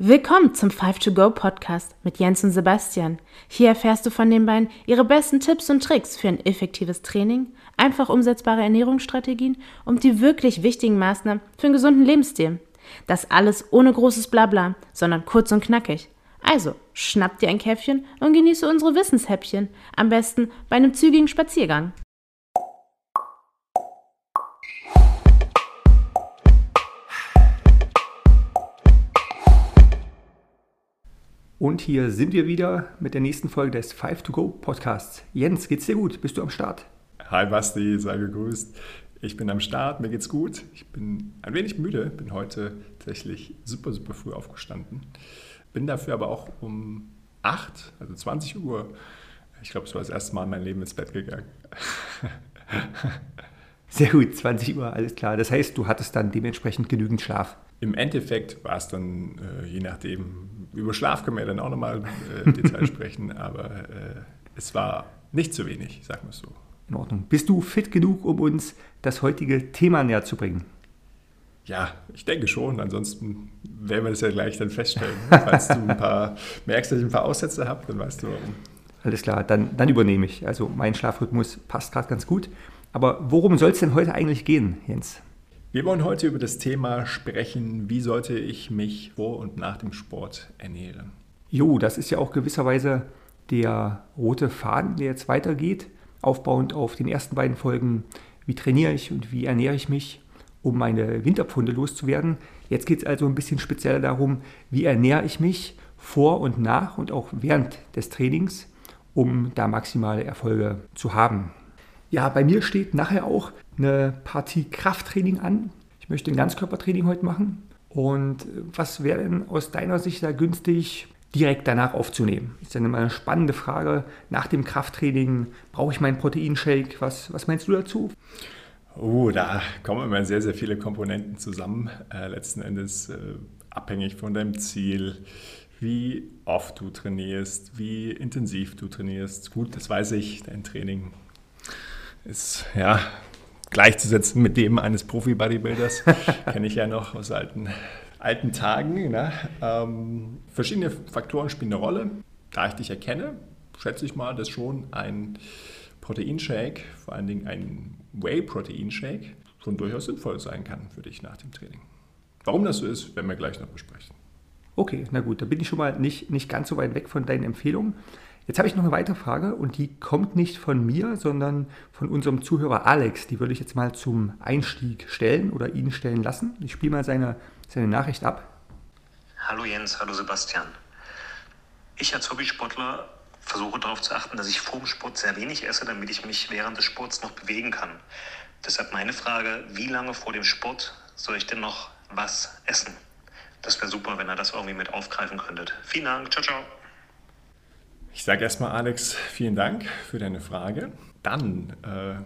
Willkommen zum 5to Go Podcast mit Jens und Sebastian. Hier erfährst du von den beiden ihre besten Tipps und Tricks für ein effektives Training, einfach umsetzbare Ernährungsstrategien und die wirklich wichtigen Maßnahmen für einen gesunden Lebensstil. Das alles ohne großes Blabla, sondern kurz und knackig. Also, schnapp dir ein Käffchen und genieße unsere Wissenshäppchen, am besten bei einem zügigen Spaziergang. Und hier sind wir wieder mit der nächsten Folge des 5 to Go Podcasts. Jens, geht's dir gut? Bist du am Start? Hi Basti, sei gegrüßt. Ich bin am Start, mir geht's gut. Ich bin ein wenig müde, bin heute tatsächlich super, super früh aufgestanden. Bin dafür aber auch um 8, also 20 Uhr, ich glaube, es war das erste Mal in meinem Leben ins Bett gegangen. Sehr gut, 20 Uhr, alles klar. Das heißt, du hattest dann dementsprechend genügend Schlaf. Im Endeffekt war es dann, äh, je nachdem, über Schlaf können wir dann auch nochmal äh, Detail sprechen, aber äh, es war nicht zu wenig, sagen wir es so. In Ordnung. Bist du fit genug, um uns das heutige Thema näher zu bringen? Ja, ich denke schon. Ansonsten werden wir das ja gleich dann feststellen. Falls du ein paar merkst, dass ich ein paar Aussätze habe, dann weißt du warum. Alles klar, dann, dann übernehme ich. Also mein Schlafrhythmus passt gerade ganz gut. Aber worum soll es denn heute eigentlich gehen, Jens? Wir wollen heute über das Thema sprechen, wie sollte ich mich vor und nach dem Sport ernähren. Jo, das ist ja auch gewisserweise der rote Faden, der jetzt weitergeht, aufbauend auf den ersten beiden Folgen, wie trainiere ich und wie ernähre ich mich, um meine Winterpfunde loszuwerden. Jetzt geht es also ein bisschen spezieller darum, wie ernähre ich mich vor und nach und auch während des Trainings, um da maximale Erfolge zu haben. Ja, bei mir steht nachher auch eine Partie Krafttraining an. Ich möchte ein Ganzkörpertraining heute machen. Und was wäre denn aus deiner Sicht da günstig, direkt danach aufzunehmen? Ist dann immer eine spannende Frage. Nach dem Krafttraining brauche ich meinen Proteinshake? Was, was meinst du dazu? Oh, da kommen immer sehr, sehr viele Komponenten zusammen. Äh, letzten Endes äh, abhängig von deinem Ziel, wie oft du trainierst, wie intensiv du trainierst. Gut, das weiß ich, dein Training ist ja gleichzusetzen mit dem eines Profi-Bodybuilders. Kenne ich ja noch aus alten, alten Tagen. Ne? Ähm, verschiedene Faktoren spielen eine Rolle. Da ich dich erkenne, schätze ich mal, dass schon ein Proteinshake, vor allen Dingen ein Whey-Protein-Shake, schon durchaus sinnvoll sein kann für dich nach dem Training. Warum das so ist, werden wir gleich noch besprechen. Okay, na gut, da bin ich schon mal nicht, nicht ganz so weit weg von deinen Empfehlungen. Jetzt habe ich noch eine weitere Frage und die kommt nicht von mir, sondern von unserem Zuhörer Alex. Die würde ich jetzt mal zum Einstieg stellen oder ihn stellen lassen. Ich spiele mal seine, seine Nachricht ab. Hallo Jens, hallo Sebastian. Ich als Hobbysportler versuche darauf zu achten, dass ich vor dem Sport sehr wenig esse, damit ich mich während des Sports noch bewegen kann. Deshalb meine Frage, wie lange vor dem Sport soll ich denn noch was essen? Das wäre super, wenn ihr das irgendwie mit aufgreifen könntet. Vielen Dank, ciao, ciao. Ich sage erstmal, Alex, vielen Dank für deine Frage. Dann äh,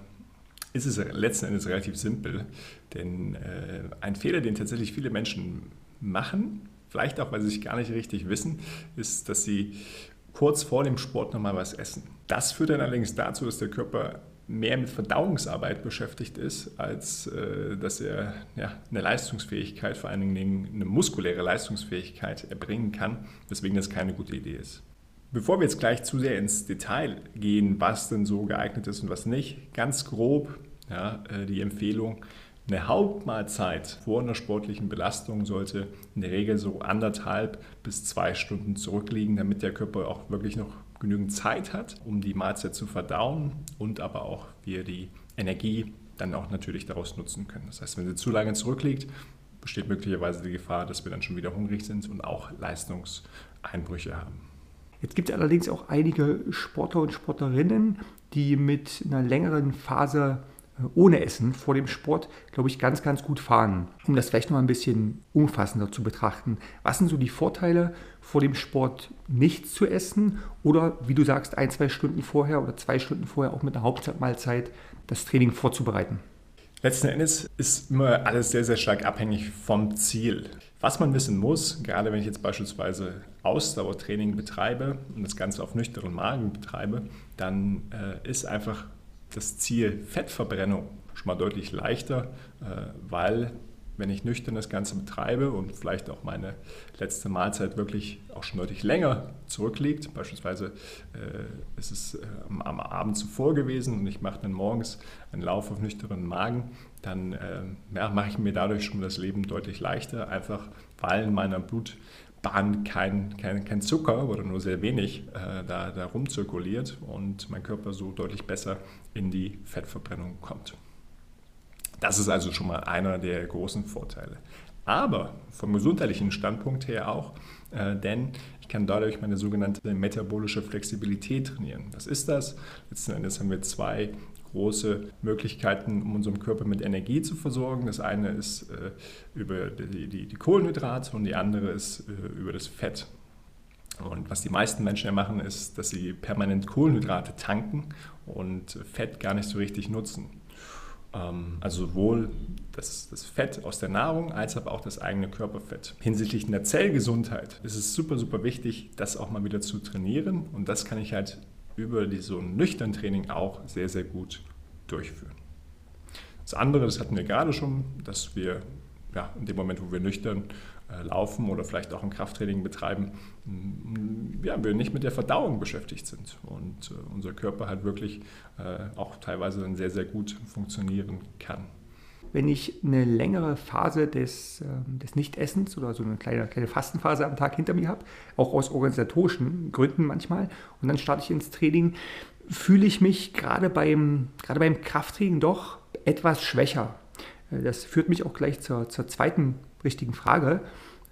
ist es letzten Endes relativ simpel, denn äh, ein Fehler, den tatsächlich viele Menschen machen, vielleicht auch, weil sie sich gar nicht richtig wissen, ist, dass sie kurz vor dem Sport nochmal was essen. Das führt dann allerdings dazu, dass der Körper mehr mit Verdauungsarbeit beschäftigt ist, als äh, dass er ja, eine Leistungsfähigkeit, vor allen Dingen eine muskuläre Leistungsfähigkeit erbringen kann, weswegen das keine gute Idee ist. Bevor wir jetzt gleich zu sehr ins Detail gehen, was denn so geeignet ist und was nicht, ganz grob ja, äh, die Empfehlung, eine Hauptmahlzeit vor einer sportlichen Belastung sollte in der Regel so anderthalb bis zwei Stunden zurückliegen, damit der Körper auch wirklich noch genügend Zeit hat, um die Mahlzeit zu verdauen und aber auch wir die Energie dann auch natürlich daraus nutzen können. Das heißt, wenn sie zu lange zurückliegt, besteht möglicherweise die Gefahr, dass wir dann schon wieder hungrig sind und auch Leistungseinbrüche haben. Jetzt gibt es allerdings auch einige Sportler und Sportlerinnen, die mit einer längeren Phase äh, ohne Essen vor dem Sport, glaube ich, ganz, ganz gut fahren. Um das vielleicht noch ein bisschen umfassender zu betrachten. Was sind so die Vorteile vor dem Sport nichts zu essen oder, wie du sagst, ein, zwei Stunden vorher oder zwei Stunden vorher auch mit einer Hauptmahlzeit das Training vorzubereiten? Letzten Endes ist immer alles sehr, sehr stark abhängig vom Ziel. Was man wissen muss, gerade wenn ich jetzt beispielsweise Ausdauertraining betreibe und das Ganze auf nüchternen Magen betreibe, dann äh, ist einfach das Ziel Fettverbrennung schon mal deutlich leichter, äh, weil wenn ich nüchtern das Ganze betreibe und vielleicht auch meine letzte Mahlzeit wirklich auch schon deutlich länger zurückliegt, beispielsweise äh, ist es äh, am, Abend zuvor gewesen und ich mache dann morgens einen Lauf auf nüchternen Magen, dann äh, ja, mache ich mir dadurch schon das Leben deutlich leichter, einfach weil in meiner Blutbahn kein, kein, kein Zucker oder nur sehr wenig äh, da, da rumzirkuliert und mein Körper so deutlich besser in die Fettverbrennung kommt. Das ist also schon mal einer der großen Vorteile. Aber vom gesundheitlichen Standpunkt her auch, äh, denn ich kann dadurch meine sogenannte metabolische Flexibilität trainieren. Was ist das? Letzten Endes haben wir zwei große Möglichkeiten, um unseren Körper mit Energie zu versorgen. Das eine ist äh, über die, die, die, Kohlenhydrate und die andere ist äh, über das Fett. Und was die meisten Menschen ja machen, ist, dass sie permanent Kohlenhydrate tanken und Fett gar nicht so richtig nutzen. Ähm, also sowohl das, das, Fett aus der Nahrung als aber auch das eigene Körperfett. Hinsichtlich der Zellgesundheit ist es super, super wichtig, das auch mal wieder zu trainieren. Und das kann ich halt über die, so ein nüchtern Training auch sehr, sehr gut durchführen. Das andere, das hatten wir gerade schon, dass wir ja, in dem Moment, wo wir nüchtern äh, laufen oder vielleicht auch ein Krafttraining betreiben, mm, ja, wir nicht mit der Verdauung beschäftigt sind und äh, unser Körper halt wirklich äh, auch teilweise dann sehr, sehr gut funktionieren kann. Wenn ich eine längere Phase des, ähm, des Nichtessens oder so eine kleine, kleine Fastenphase am Tag hinter mir habe, auch aus organisatorischen Gründen manchmal, und dann starte ich ins Training, fühle ich mich gerade beim, gerade beim Krafttraining doch etwas schwächer. Das führt mich auch gleich zur, zur zweiten richtigen Frage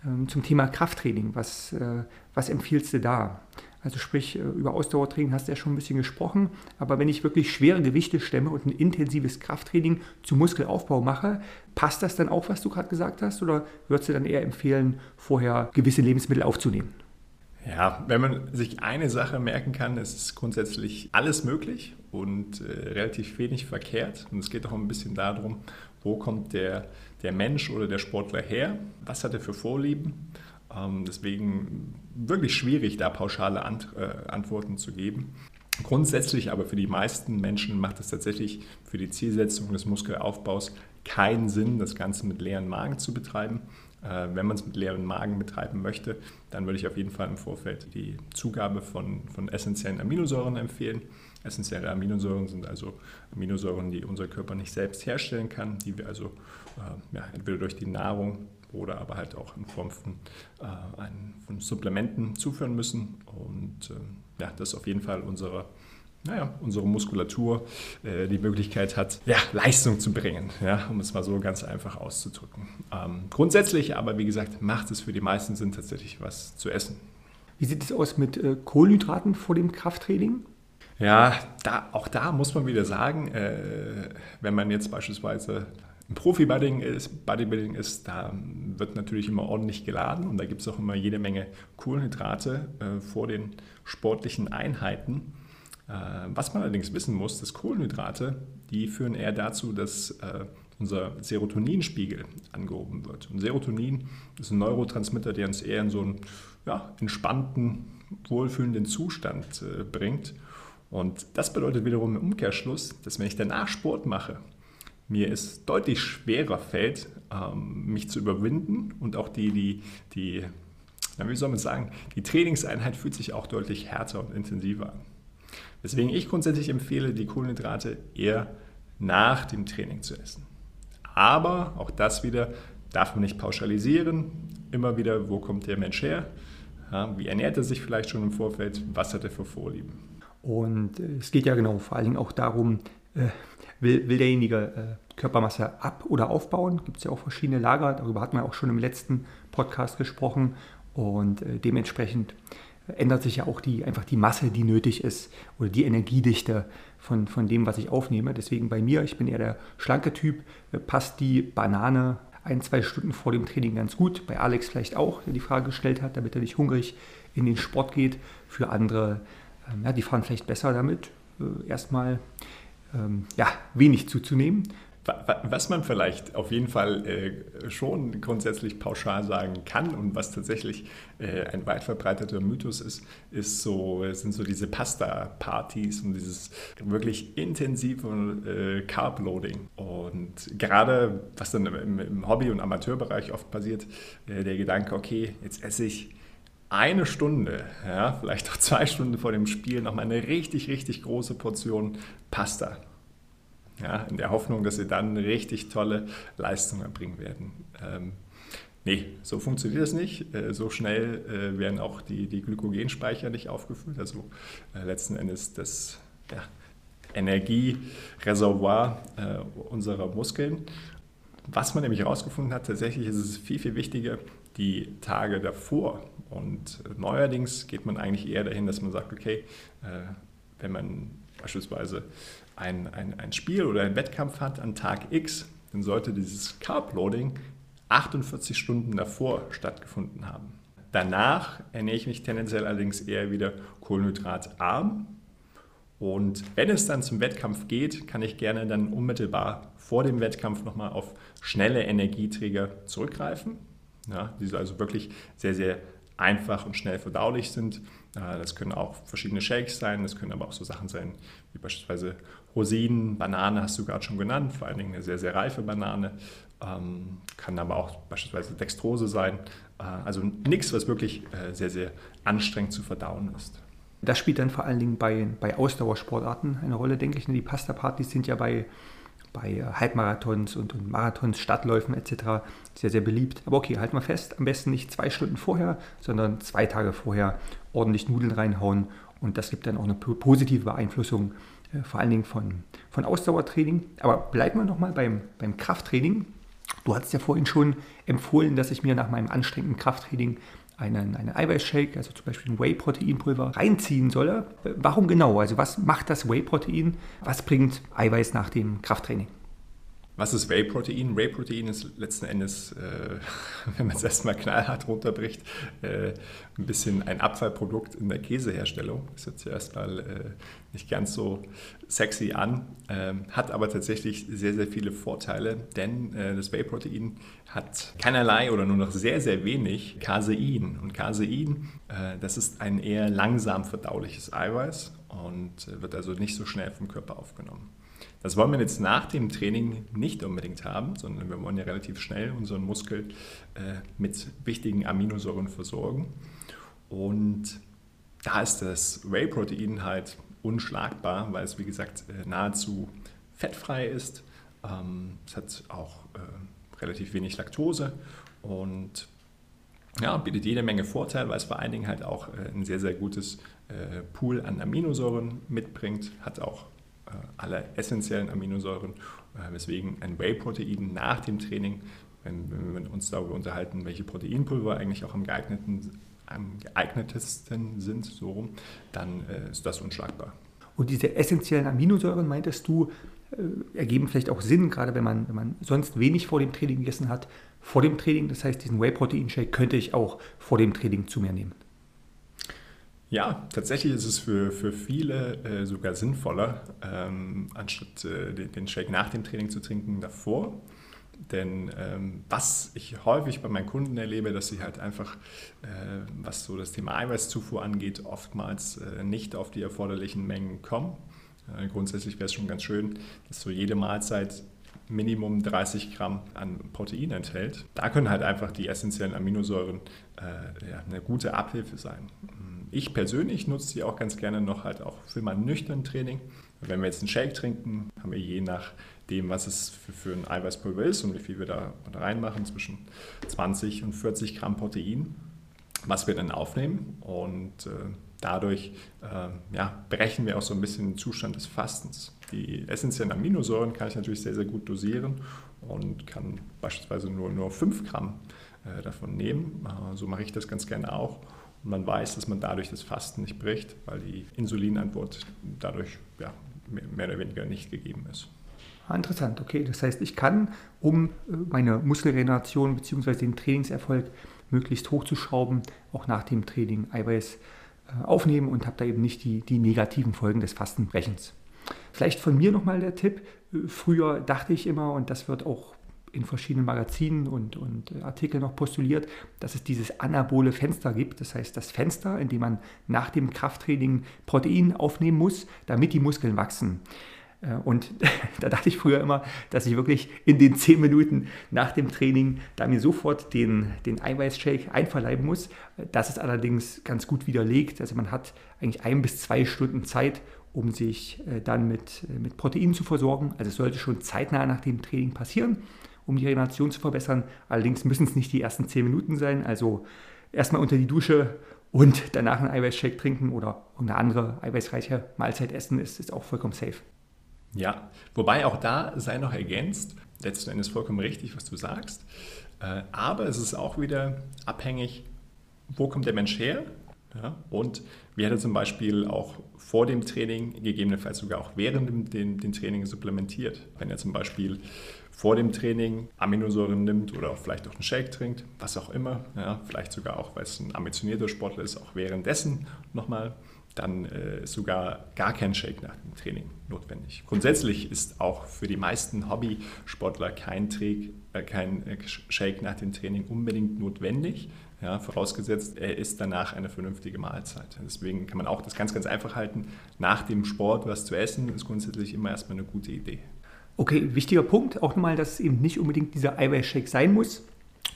ähm, zum Thema Krafttraining. Was, äh, was empfiehlst du da? Also sprich, äh, über Ausdauertraining hast du ja schon ein bisschen gesprochen, aber wenn ich wirklich schwere Gewichte stemme und ein intensives Krafttraining zum Muskelaufbau mache, passt das dann auch, was du gerade gesagt hast, oder würdest du dann eher empfehlen, vorher gewisse Lebensmittel aufzunehmen? Ja, wenn man sich eine Sache merken kann, ist grundsätzlich alles möglich und äh, relativ wenig verkehrt. Und es geht auch ein bisschen darum, wo kommt der, der Mensch oder der Sportler her, was hat er für Vorlieben. Ähm, deswegen wirklich schwierig, da pauschale Ant äh, Antworten zu geben. Grundsätzlich aber für die meisten Menschen macht es tatsächlich für die Zielsetzung des Muskelaufbaus keinen Sinn, das Ganze mit leeren Magen zu betreiben. Äh, wenn man es mit leeren Magen betreiben möchte, dann würde ich auf jeden Fall im Vorfeld die Zugabe von, von essentiellen Aminosäuren empfehlen. Essentielle Aminosäuren sind also Aminosäuren, die unser Körper nicht selbst herstellen kann, die wir also äh, ja, entweder durch die Nahrung oder aber halt auch in Form von, äh, ein, von Supplementen zuführen müssen. Und äh, ja, das ist auf jeden Fall unsere naja, unsere Muskulatur äh, die Möglichkeit hat, ja, Leistung zu bringen, ja, um es mal so ganz einfach auszudrücken. Ähm, grundsätzlich aber, wie gesagt, macht es für die meisten Sinn, tatsächlich was zu essen. Wie sieht es aus mit äh, Kohlenhydraten vor dem Krafttraining? Ja, da, auch da muss man wieder sagen, äh, wenn man jetzt beispielsweise Profi-Bodybuilding ist, Bodybuilding ist, da wird natürlich immer ordentlich geladen und da gibt es auch immer jede Menge Kohlenhydrate äh, vor den sportlichen Einheiten. Äh, was man allerdings wissen muss, dass Kohlenhydrate, die führen eher dazu, dass äh, unser Serotoninspiegel angehoben wird. Und Serotonin ist ein Neurotransmitter, der uns eher in so einen ja, entspannten, wohlfühlenden Zustand äh, bringt. Und das bedeutet wiederum im Umkehrschluss, dass wenn ich danach Sport mache, mir es deutlich schwerer fällt, ähm, mich zu überwinden und auch die, die, die, wie soll man sagen, die Trainingseinheit fühlt sich auch deutlich härter und intensiver an. Weswegen ich grundsätzlich empfehle, die Kohlenhydrate eher nach dem Training zu essen. Aber auch das wieder darf man nicht pauschalisieren. Immer wieder, wo kommt der Mensch her? Wie ernährt er sich vielleicht schon im Vorfeld? Was hat er für Vorlieben? Und äh, es geht ja genau vor allen Dingen auch darum, äh, will, will derjenige äh, Körpermasse ab- oder aufbauen? Gibt es ja auch verschiedene Lager, darüber hatten wir auch schon im letzten Podcast gesprochen. Und äh, dementsprechend ändert sich ja auch die, einfach die Masse, die nötig ist oder die Energiedichte von, von dem, was ich aufnehme. Deswegen bei mir, ich bin eher der schlanke Typ, äh, passt die Banane ein, zwei Stunden vor dem Training ganz gut. Bei Alex vielleicht auch, der die Frage gestellt hat, damit er nicht hungrig in den Sport geht. Für andere, ähm, ja, die fahren vielleicht besser damit, äh, erstmal ähm, ja, wenig zuzunehmen. Was man vielleicht auf jeden Fall äh, schon grundsätzlich pauschal sagen kann und was tatsächlich äh, ein weit verbreiteter Mythos ist, ist so, sind so diese Pasta-Partys und dieses wirklich intensive äh, Carb-Loading. Und gerade, was dann im, Hobby- und Amateurbereich oft passiert, äh, der Gedanke, okay, jetzt esse ich eine Stunde, ja, vielleicht auch zwei Stunden vor dem Spiel nochmal eine richtig, richtig große Portion Pasta ja, in der Hoffnung, dass sie dann richtig tolle Leistungen erbringen werden. Ähm, nee, so funktioniert das nicht. Äh, so schnell äh, werden auch die, die Glykogenspeicher nicht aufgefüllt. Also äh, letzten Endes das ja, Energiereservoir äh, unserer Muskeln. Was man nämlich herausgefunden hat, tatsächlich ist es viel, viel wichtiger, die Tage davor. Und neuerdings geht man eigentlich eher dahin, dass man sagt, okay, äh, wenn man beispielsweise ein, ein, ein Spiel oder ein Wettkampf hat an Tag X, dann sollte dieses Carb-Loading 48 Stunden davor stattgefunden haben. Danach ernähre ich mich tendenziell allerdings eher wieder kohlenhydratarm. Und wenn es dann zum Wettkampf geht, kann ich gerne dann unmittelbar vor dem Wettkampf nochmal auf schnelle Energieträger zurückgreifen, ja, die also wirklich sehr, sehr einfach und schnell verdaulich sind. Äh, das können auch verschiedene Shakes sein, das können aber auch so Sachen sein wie beispielsweise Rosinen, Banane hast du gerade schon genannt, vor allen Dingen eine sehr, sehr reife Banane. Ähm, kann aber auch beispielsweise Dextrose sein. Äh, also nichts, was wirklich äh, sehr, sehr anstrengend zu verdauen ist. Das spielt dann vor allen Dingen bei, bei Ausdauersportarten eine Rolle, denke ich. Die Pasta-Partys sind ja bei, bei Halbmarathons und, und Marathons, Stadtläufen etc. sehr, sehr beliebt. Aber okay, halt mal fest, am besten nicht zwei Stunden vorher, sondern zwei Tage vorher ordentlich Nudeln reinhauen und das gibt dann auch eine positive Beeinflussung, äh, vor allen Dingen von, von Ausdauertraining. Aber bleiben wir nochmal beim, beim Krafttraining. Du hattest ja vorhin schon empfohlen, dass ich mir nach meinem anstrengenden Krafttraining einen, einen Eiweißshake, also zum Beispiel ein Whey-Proteinpulver, reinziehen solle. Äh, warum genau? Also was macht das Whey-Protein? Was bringt Eiweiß nach dem Krafttraining? Was ist Whey-Protein? Whey-Protein ist letzten Endes, äh, wenn man es erstmal knallhart runterbricht, äh, ein bisschen ein Abfallprodukt in der Käseherstellung. Hört sich erstmal äh, nicht ganz so sexy an, ähm, hat aber tatsächlich sehr, sehr viele Vorteile, denn äh, das Whey-Protein hat keinerlei oder nur noch sehr, sehr wenig Casein. Und Casein, äh, das ist ein eher langsam verdauliches Eiweiß und äh, wird also nicht so schnell vom Körper aufgenommen. Das wollen wir jetzt nach dem Training nicht unbedingt haben, sondern wir wollen ja relativ schnell unseren Muskel äh, mit wichtigen Aminosäuren versorgen. Und da ist das Whey-Protein halt unschlagbar, weil es wie gesagt äh, nahezu fettfrei ist. Ähm, es hat auch äh, relativ wenig Laktose und ja, bietet jede Menge Vorteile, weil es vor allen Dingen halt auch ein sehr, sehr gutes Pool an Aminosäuren mitbringt, hat auch aller essentiellen Aminosäuren, äh, weswegen ein Whey-Protein nach dem Training, wenn, wenn, wir uns darüber unterhalten, welche Proteinpulver eigentlich auch am, am geeignetesten sind, so rum, dann äh, ist das unschlagbar. Und diese essentiellen Aminosäuren, meintest du, ergeben vielleicht auch Sinn, gerade wenn man, wenn man sonst wenig vor dem Training gegessen hat, vor dem Training. Das heißt, diesen Whey-Protein-Shake könnte ich auch vor dem Training zu mir nehmen. Ja, tatsächlich ist es für, für viele äh, sogar sinnvoller, ähm, anstatt äh, den, den, Shake nach dem Training zu trinken, davor. Denn ähm, was ich häufig bei meinen Kunden erlebe, dass sie halt einfach, äh, was so das Thema Eiweißzufuhr angeht, oftmals äh, nicht auf die erforderlichen Mengen kommen. Äh, grundsätzlich wäre es schon ganz schön, dass so jede Mahlzeit Minimum 30 Gramm an Protein enthält. Da können halt einfach die essentiellen Aminosäuren äh, ja, eine gute Abhilfe sein. Ich persönlich nutze sie auch ganz gerne noch halt auch für mein nüchternen Training. Wenn wir jetzt einen Shake trinken, haben wir je nachdem, was es für, für ein Eiweißpulver ist und wie viel wir da reinmachen, zwischen 20 und 40 Gramm Protein, was wir dann aufnehmen. Und äh, dadurch äh, ja, brechen wir auch so ein bisschen den Zustand des Fastens. Die essentiellen Aminosäuren kann ich natürlich sehr, sehr gut dosieren und kann beispielsweise nur, nur 5 Gramm äh, davon nehmen. Äh, so mache ich das ganz gerne auch. Man weiß, dass man dadurch das Fasten nicht bricht, weil die Insulinantwort dadurch ja, mehr oder weniger nicht gegeben ist. Ah, interessant, okay. Das heißt, ich kann, um äh, meine Muskelregeneration bzw. den Trainingserfolg möglichst hochzuschrauben, auch nach dem Training Eiweiß äh, aufnehmen und habe da eben nicht die, die negativen Folgen des Fastenbrechens. Vielleicht von mir nochmal der Tipp. Früher dachte ich immer, und das wird auch in verschiedenen Magazinen und, und Artikeln noch postuliert, dass es dieses anabole Fenster gibt. Das heißt, das Fenster, in dem man nach dem Krafttraining Protein aufnehmen muss, damit die Muskeln wachsen. Äh, und da dachte ich früher immer, dass ich wirklich in den zehn Minuten nach dem Training da mir sofort den, den Eiweißshake einverleiben muss. Das ist allerdings ganz gut widerlegt. Also man hat eigentlich ein bis zwei Stunden Zeit, um sich äh, dann mit, äh, mit Proteinen zu versorgen. Also es sollte schon zeitnah nach dem Training passieren, um die Regeneration zu verbessern. Allerdings müssen es nicht die ersten zehn Minuten sein. Also erstmal unter die Dusche und danach einen Eiweißshake trinken oder eine andere eiweißreiche Mahlzeit essen, ist, ist auch vollkommen safe. Ja, wobei auch da sei noch ergänzt, letzten Endes vollkommen richtig, was du sagst, äh, aber es ist auch wieder abhängig, wo kommt der Mensch her ja, und wie hat er zum Beispiel auch vor dem Training, gegebenenfalls sogar auch während dem, dem, dem Training supplementiert. Wenn er zum Beispiel vor dem Training Aminosäuren nimmt oder vielleicht auch einen Shake trinkt, was auch immer, ja, vielleicht sogar auch, weil es ein ambitionierter Sportler ist, auch währenddessen nochmal dann äh, sogar gar kein Shake nach dem Training notwendig. Grundsätzlich ist auch für die meisten Hobbysportler kein, Träg, äh, kein äh, Shake nach dem Training unbedingt notwendig, ja, vorausgesetzt er ist danach eine vernünftige Mahlzeit. Deswegen kann man auch das ganz, ganz einfach halten. Nach dem Sport was zu essen ist grundsätzlich immer erstmal eine gute Idee. Okay, wichtiger Punkt auch nochmal, dass es eben nicht unbedingt dieser Eiweißshake sein muss.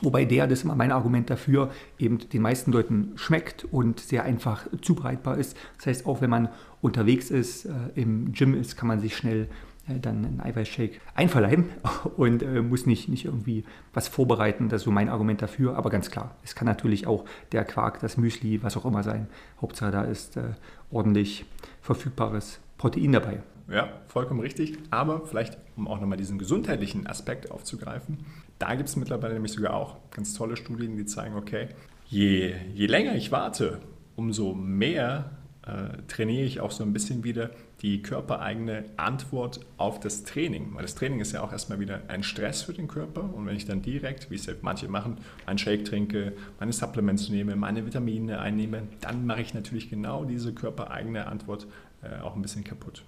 Wobei der, das ist immer mein Argument dafür, eben den meisten Leuten schmeckt und sehr einfach zubereitbar ist. Das heißt, auch wenn man unterwegs ist, äh, im Gym ist, kann man sich schnell äh, dann einen Eiweißshake einverleiben und äh, muss nicht, nicht irgendwie was vorbereiten. Das ist so mein Argument dafür. Aber ganz klar, es kann natürlich auch der Quark, das Müsli, was auch immer sein. Hauptsache da ist äh, ordentlich verfügbares Protein dabei. Ja, vollkommen richtig. Aber vielleicht, um auch nochmal diesen gesundheitlichen Aspekt aufzugreifen, da gibt es mittlerweile nämlich sogar auch ganz tolle Studien, die zeigen, okay, je, je länger ich warte, umso mehr äh, trainiere ich auch so ein bisschen wieder die körpereigene Antwort auf das Training. Weil das Training ist ja auch erstmal wieder ein Stress für den Körper. Und wenn ich dann direkt, wie es ja manche machen, einen Shake trinke, meine Supplements nehme, meine Vitamine einnehme, dann mache ich natürlich genau diese körpereigene Antwort äh, auch ein bisschen kaputt.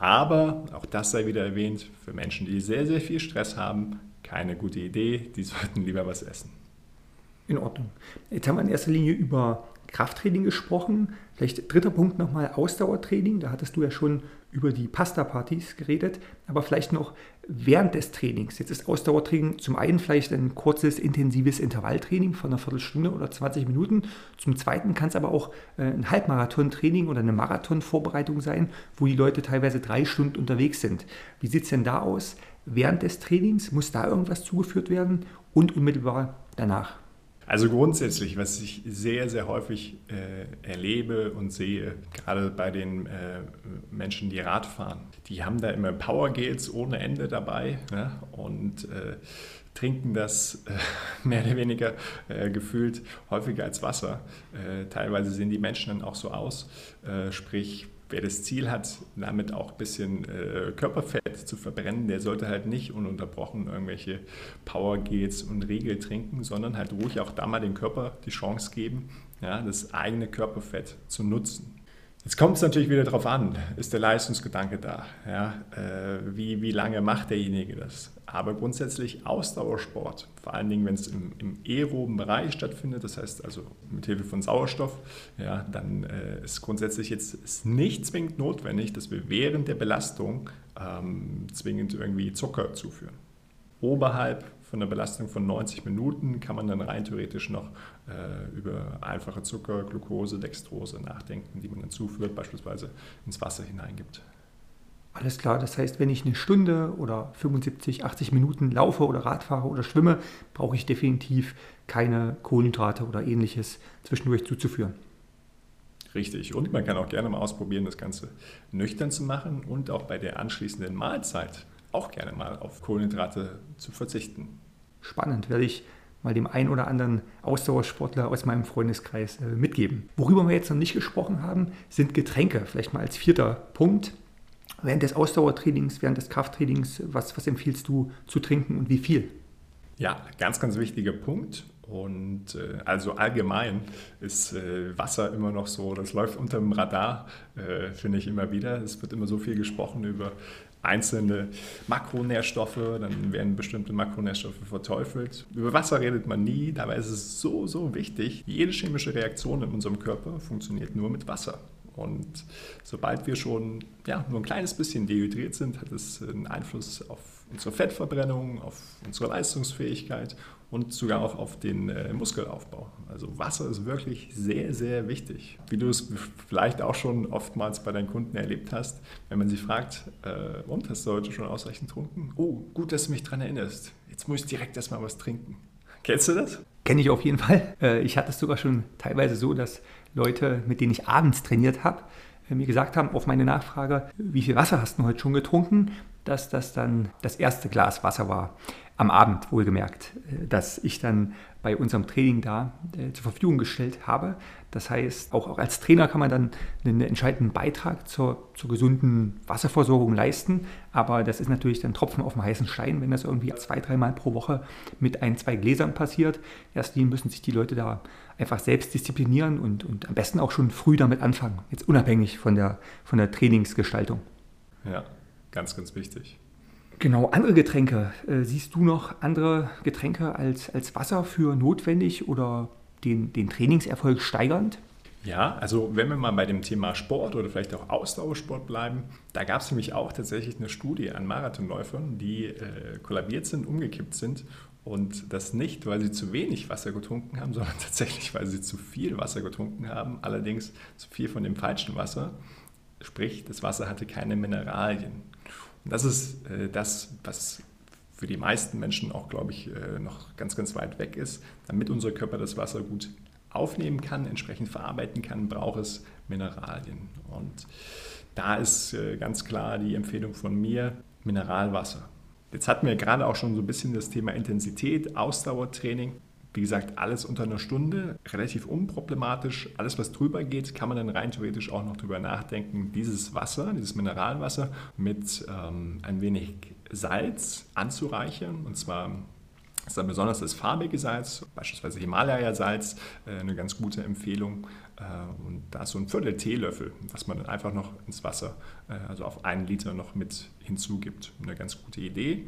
Aber auch das sei wieder erwähnt, für Menschen, die sehr, sehr viel Stress haben, keine gute Idee, die sollten lieber was essen. In Ordnung. Jetzt haben wir in erster Linie über Krafttraining gesprochen. Vielleicht dritter Punkt nochmal Ausdauertraining. Da hattest du ja schon über die Pasta-Partys geredet, aber vielleicht noch während des Trainings. Jetzt ist Ausdauertraining zum einen vielleicht ein kurzes, intensives Intervalltraining von einer Viertelstunde oder 20 Minuten. Zum zweiten kann es aber auch äh, ein Halbmarathon-Training oder eine Marathon-Vorbereitung sein, wo die Leute teilweise drei Stunden unterwegs sind. Wie sieht es denn da aus? Während des Trainings muss da irgendwas zugeführt werden und unmittelbar danach? Also grundsätzlich, was ich sehr, sehr häufig äh, erlebe und sehe, gerade bei den äh, Menschen, die Rad fahren, die haben da immer Powergels ohne Ende dabei ne? und äh, trinken das äh, mehr oder weniger äh, gefühlt häufiger als Wasser. Äh, teilweise sehen die Menschen dann auch so aus, sprich wer das Ziel hat, damit auch ein bisschen äh, Körperfett zu verbrennen, der sollte halt nicht ununterbrochen irgendwelche Power-Gels und Riegel trinken, sondern halt ruhig auch da mal dem Körper die Chance geben, ja, das eigene Körperfett zu nutzen. Jetzt kommt es natürlich wieder darauf an, ist der Leistungsgedanke da? Ja? Äh, wie, wie lange macht derjenige das? Aber grundsätzlich Ausdauersport, vor allen Dingen, wenn es im, im aeroben Bereich stattfindet, das heißt also mit Hilfe von Sauerstoff, ja, dann äh, ist grundsätzlich jetzt ist nicht zwingend notwendig, dass wir während der Belastung ähm, zwingend irgendwie Zucker zuführen. Oberhalb von einer Belastung von 90 Minuten kann man dann rein theoretisch noch über einfache Zucker, Glucose, Dextrose nachdenken, die man dann zuführt, beispielsweise ins Wasser hineingibt. Alles klar, das heißt, wenn ich eine Stunde oder 75, 80 Minuten laufe oder Radfahre oder schwimme, brauche ich definitiv keine Kohlenhydrate oder ähnliches zwischendurch zuzuführen. Richtig. Und man kann auch gerne mal ausprobieren, das Ganze nüchtern zu machen und auch bei der anschließenden Mahlzeit auch gerne mal auf Kohlenhydrate zu verzichten. Spannend, werde ich mal dem einen oder anderen Ausdauersportler aus meinem Freundeskreis äh, mitgeben. Worüber wir jetzt noch nicht gesprochen haben, sind Getränke. Vielleicht mal als vierter Punkt. Während des Ausdauertrainings, während des Krafttrainings, was, was empfiehlst du zu trinken und wie viel? Ja, ganz, ganz wichtiger Punkt. Und äh, also allgemein ist äh, Wasser immer noch so, das läuft unter dem Radar, äh, finde ich immer wieder. Es wird immer so viel gesprochen über einzelne Makronährstoffe, dann werden bestimmte Makronährstoffe verteufelt. Über Wasser redet man nie, dabei ist es so, so wichtig. Jede chemische Reaktion in unserem Körper funktioniert nur mit Wasser. Und sobald wir schon ja, nur ein kleines bisschen dehydriert sind, hat es einen Einfluss auf unsere Fettverbrennung, auf unsere Leistungsfähigkeit und sogar auch auf den äh, Muskelaufbau. Also Wasser ist wirklich sehr, sehr wichtig. Wie du es vielleicht auch schon oftmals bei deinen Kunden erlebt hast, wenn man sie fragt, äh, und hast du heute schon ausreichend getrunken? Oh, gut, dass du mich daran erinnerst. Jetzt muss ich direkt erstmal was trinken. Kennst du das? Kenne ich auf jeden Fall. Äh, ich hatte es sogar schon teilweise so, dass Leute, mit denen ich abends trainiert habe, äh, mir gesagt haben auf meine Nachfrage, wie viel Wasser hast du heute schon getrunken, dass das dann das erste Glas Wasser war am Abend wohlgemerkt, äh, dass ich dann bei unserem Training da äh, zur Verfügung gestellt habe. Das heißt, auch, auch, als Trainer kann man dann einen entscheidenden Beitrag zur, zur, gesunden Wasserversorgung leisten. Aber das ist natürlich dann Tropfen auf dem heißen Stein, wenn das irgendwie zwei, dreimal pro Woche mit ein, zwei Gläsern passiert. Erst die müssen sich die Leute da einfach selbst disziplinieren und, und am besten auch schon früh damit anfangen, jetzt unabhängig von der, von der Trainingsgestaltung. Ja, ganz, ganz wichtig. Genau, andere Getränke. Äh, siehst du noch andere Getränke als, als Wasser für notwendig oder den, den Trainingserfolg steigernd? Ja, also wenn wir mal bei dem Thema Sport oder vielleicht auch Ausdauersport bleiben, da gab es nämlich auch tatsächlich eine Studie an Marathonläufern, die äh, kollabiert sind, umgekippt sind und das nicht, weil sie zu wenig Wasser getrunken haben, sondern tatsächlich, weil sie zu viel Wasser getrunken haben, allerdings zu viel von dem falschen Wasser. Sprich, das Wasser hatte keine Mineralien. Das ist äh, das, was für die meisten Menschen auch, glaube ich, äh, noch ganz, ganz weit weg ist. Damit unser Körper das Wasser gut aufnehmen kann, entsprechend verarbeiten kann, braucht es Mineralien. Und da ist äh, ganz klar die Empfehlung von mir, Mineralwasser. Jetzt hatten wir gerade auch schon so ein bisschen das Thema Intensität, Ausdauertraining. Wie gesagt, alles unter einer Stunde, relativ unproblematisch. Alles, was drüber geht, kann man dann rein theoretisch auch noch drüber nachdenken, dieses Wasser, dieses Mineralwasser mit ähm, ein wenig Salz anzureichern. Und zwar ist dann besonders das farbige Salz, beispielsweise Himalaya-Salz, äh, eine ganz gute Empfehlung. Äh, und da ist so ein Viertel Teelöffel, was man dann einfach noch ins Wasser, äh, also auf einen Liter noch mit hinzugibt. Eine ganz gute Idee.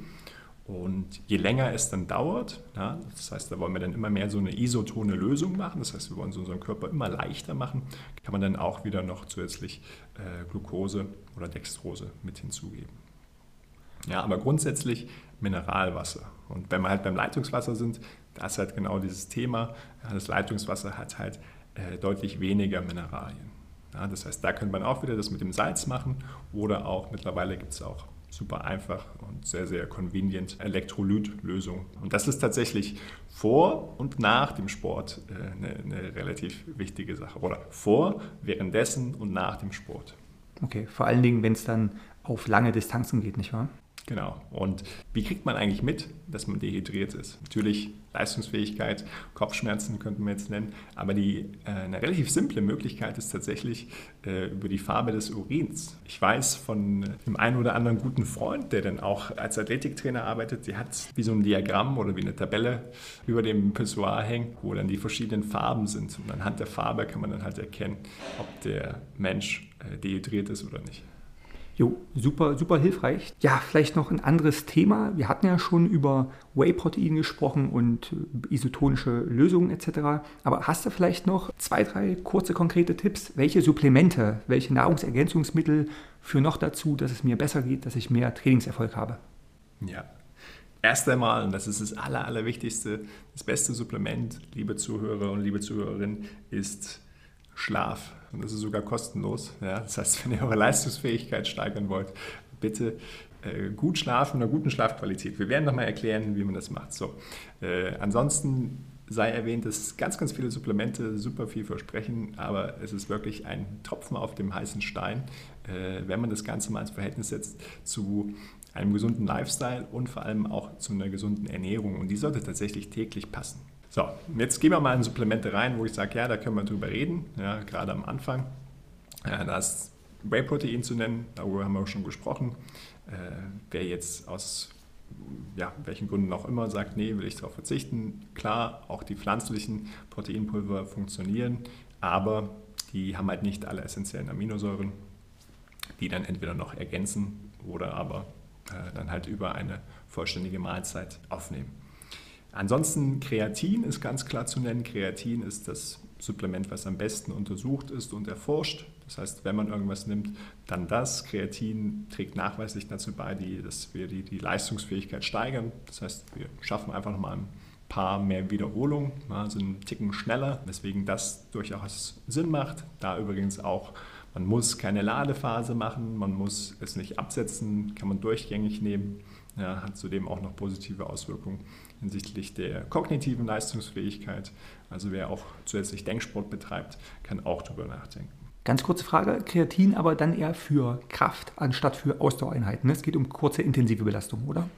Und je länger es dann dauert, ja, das heißt, da wollen wir dann immer mehr so eine isotone Lösung machen, das heißt, wir wollen so unseren Körper immer leichter machen, kann man dann auch wieder noch zusätzlich äh, Glucose oder Dextrose mit hinzugeben. Ja, aber grundsätzlich Mineralwasser. Und wenn wir halt beim Leitungswasser sind, da ist halt genau dieses Thema, ja, das Leitungswasser hat halt äh, deutlich weniger Mineralien. Ja, das heißt, da könnte man auch wieder das mit dem Salz machen oder auch mittlerweile gibt es auch super einfach und sehr, sehr convenient Elektrolytlösung. Und das ist tatsächlich vor und nach dem Sport äh, eine, eine relativ wichtige Sache. Oder vor, währenddessen und nach dem Sport. Okay, vor allen Dingen, wenn es dann auf lange Distanzen geht, nicht wahr? Genau. Und wie kriegt man eigentlich mit, dass man dehydriert ist? Natürlich Leistungsfähigkeit, Kopfschmerzen könnten wir jetzt nennen, aber die, äh, eine relativ simple Möglichkeit ist tatsächlich äh, über die Farbe des Urins. Ich weiß von dem einen oder anderen guten Freund, der dann auch als Athletiktrainer arbeitet, der hat wie so ein Diagramm oder wie eine Tabelle über dem Pissoir hängt, wo dann die verschiedenen Farben sind. Und anhand der Farbe kann man dann halt erkennen, ob der Mensch äh, dehydriert ist oder nicht. Jo, super, super hilfreich. Ja, vielleicht noch ein anderes Thema. Wir hatten ja schon über Whey-Protein gesprochen und äh, isotonische Lösungen etc. Aber hast du vielleicht noch zwei, drei kurze, konkrete Tipps? Welche Supplemente, welche Nahrungsergänzungsmittel führen noch dazu, dass es mir besser geht, dass ich mehr Trainingserfolg habe? Ja, Erst einmal, und das ist das Aller, Allerwichtigste, das beste Supplement, liebe Zuhörer und liebe Zuhörerinnen, ist Schlaf. Und das ist sogar kostenlos. Ja? Das heißt, wenn ihr eure Leistungsfähigkeit steigern wollt, bitte äh, gut schlafen, einer guten Schlafqualität. Wir werden nochmal erklären, wie man das macht. So. Äh, ansonsten sei erwähnt, dass ganz, ganz viele Supplemente super viel versprechen, aber es ist wirklich ein Tropfen auf dem heißen Stein, äh, wenn man das Ganze mal ins Verhältnis setzt zu einem gesunden Lifestyle und vor allem auch zu einer gesunden Ernährung. Und die sollte tatsächlich täglich passen. So, jetzt gehen wir mal in Supplemente rein, wo ich sage, ja, da können wir drüber reden, ja, gerade am Anfang. Ja, da ist Whey-Protein zu nennen, darüber haben wir auch schon gesprochen. Äh, wer jetzt aus ja, welchen Gründen auch immer sagt, nee, will ich darauf verzichten. Klar, auch die pflanzlichen Proteinpulver funktionieren, aber die haben halt nicht alle essentiellen Aminosäuren, die dann entweder noch ergänzen oder aber dann halt über eine vollständige Mahlzeit aufnehmen. Ansonsten Kreatin ist ganz klar zu nennen. Kreatin ist das Supplement, was am besten untersucht ist und erforscht. Das heißt, wenn man irgendwas nimmt, dann das. Kreatin trägt nachweislich dazu bei, die, dass wir die, die Leistungsfähigkeit steigern. Das heißt, wir schaffen einfach nochmal ein paar mehr Wiederholungen, also einen Ticken schneller, weswegen das durchaus Sinn macht. Da übrigens auch, man muss keine Ladephase machen, man muss es nicht absetzen, kann man durchgängig nehmen. Ja, hat zudem auch noch positive Auswirkungen hinsichtlich der kognitiven Leistungsfähigkeit. Also wer auch zusätzlich Denksport betreibt, kann auch darüber nachdenken. Ganz kurze Frage, Kreatin aber dann eher für Kraft anstatt für Ausdauereinheiten. Es geht um kurze intensive Belastung, oder?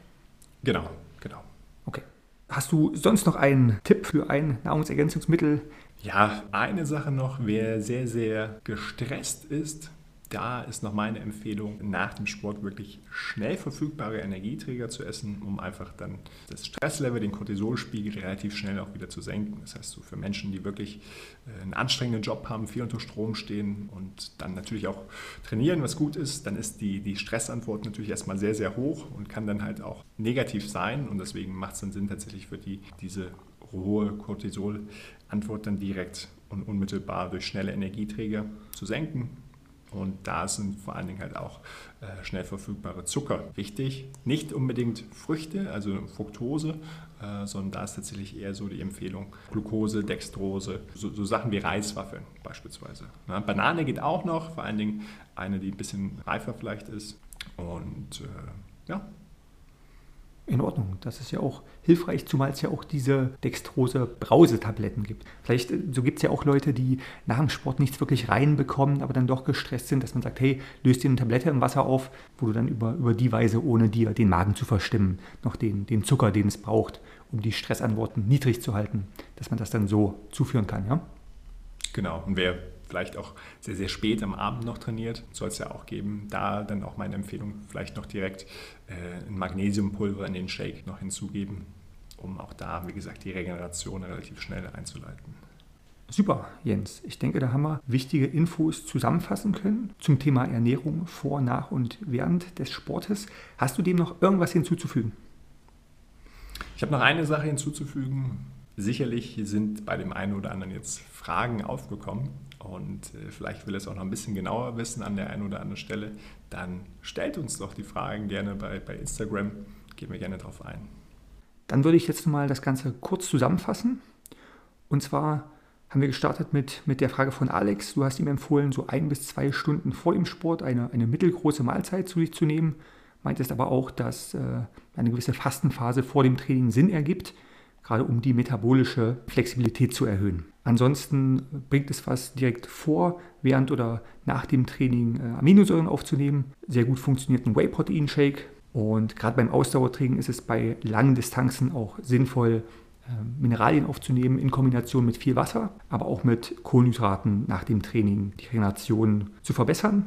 Genau, genau. Okay. Hast du sonst noch einen Tipp für ein Nahrungsergänzungsmittel? Ja, eine Sache noch, wer sehr, sehr gestresst ist, da ist noch meine Empfehlung, nach dem Sport wirklich schnell verfügbare Energieträger zu essen, um einfach dann das Stresslevel, den Cortisolspiegel relativ schnell auch wieder zu senken. Das heißt, so für Menschen, die wirklich äh, einen anstrengenden Job haben, viel unter Strom stehen und dann natürlich auch trainieren, was gut ist, dann ist die, die Stressantwort natürlich erstmal sehr, sehr hoch und kann dann halt auch negativ sein. Und deswegen macht es dann Sinn, tatsächlich für die, diese hohe Cortisol-Antwort dann direkt und unmittelbar durch schnelle Energieträger zu senken. Und da sind vor allen Dingen halt auch äh, schnell verfügbare Zucker wichtig. Nicht unbedingt Früchte, also Fructose, äh, sondern da ist tatsächlich eher so die Empfehlung Glucose, Dextrose, so, so Sachen wie Reiswaffeln beispielsweise. Ja, Banane geht auch noch, vor allen Dingen eine, die ein bisschen reifer vielleicht ist. Und äh, ja, in Ordnung. Das ist ja auch hilfreich, zumal es ja auch diese Dextrose-Brausetabletten gibt. Vielleicht, äh, so gibt es ja auch Leute, die nach dem Sport nichts wirklich reinbekommen, aber dann doch gestresst sind, dass man sagt, hey, löst dir eine Tablette im Wasser auf, wo du dann über, über die Weise, ohne dir den Magen zu verstimmen, noch den, den Zucker, den es braucht, um die Stressantworten niedrig zu halten, dass man das dann so zuführen kann, ja? Genau. Und wer vielleicht auch sehr, sehr spät am Abend noch trainiert, soll es ja auch geben. Da dann auch meine Empfehlung, vielleicht noch direkt äh, ein Magnesiumpulver in den Shake noch hinzugeben, um auch da, wie gesagt, die Regeneration relativ schnell einzuleiten. Super, Jens. Ich denke, da haben wir wichtige Infos zusammenfassen können zum Thema Ernährung vor, nach und während des Sportes. Hast du dem noch irgendwas hinzuzufügen? Ich habe noch eine Sache hinzuzufügen. Sicherlich sind bei dem einen oder anderen jetzt Fragen aufgekommen und äh, vielleicht will es auch noch ein bisschen genauer wissen an der einen oder anderen Stelle, dann stellt uns doch die Fragen gerne bei, bei Instagram. Gehen wir gerne darauf ein. Dann würde ich jetzt mal das Ganze kurz zusammenfassen. Und zwar haben wir gestartet mit, mit der Frage von Alex. Du hast ihm empfohlen, so ein bis zwei Stunden vor dem Sport eine, eine mittelgroße Mahlzeit zu sich zu nehmen. Meintest aber auch, dass äh, eine gewisse Fastenphase vor dem Training Sinn ergibt gerade um die metabolische Flexibilität zu erhöhen. Ansonsten bringt es was direkt vor, während oder nach dem Training äh, Aminosäuren aufzunehmen. Sehr gut funktioniert ein Whey-Protein-Shake. Und gerade beim Ausdauertraining ist es bei langen Distanzen auch sinnvoll, äh, Mineralien aufzunehmen in Kombination mit viel Wasser, aber auch mit Kohlenhydraten nach dem Training die Regeneration zu verbessern.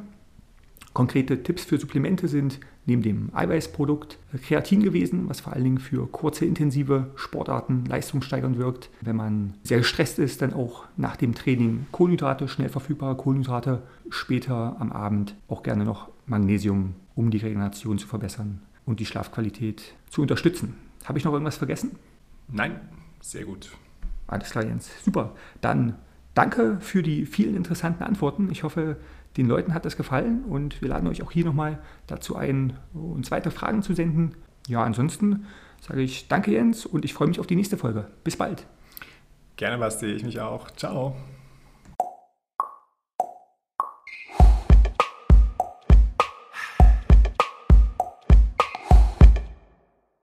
Konkrete Tipps für Supplemente sind neben dem Eiweißprodukt Kreatin gewesen, was vor allen Dingen für kurze, intensive Sportarten leistungssteigernd wirkt. Wenn man sehr gestresst ist, dann auch nach dem Training Kohlenhydrate, schnell verfügbare Kohlenhydrate, später am Abend auch gerne noch Magnesium, um die Regeneration zu verbessern und die Schlafqualität zu unterstützen. Habe ich noch irgendwas vergessen? Nein, sehr gut. Alles klar, Jens. Super. Dann danke für die vielen interessanten Antworten. Ich hoffe, den Leuten hat das gefallen und wir laden euch auch hier nochmal dazu ein, uns weitere Fragen zu senden. Ja, ansonsten sage ich danke Jens und ich freue mich auf die nächste Folge. Bis bald. Gerne, Basti, ich mich auch. Ciao.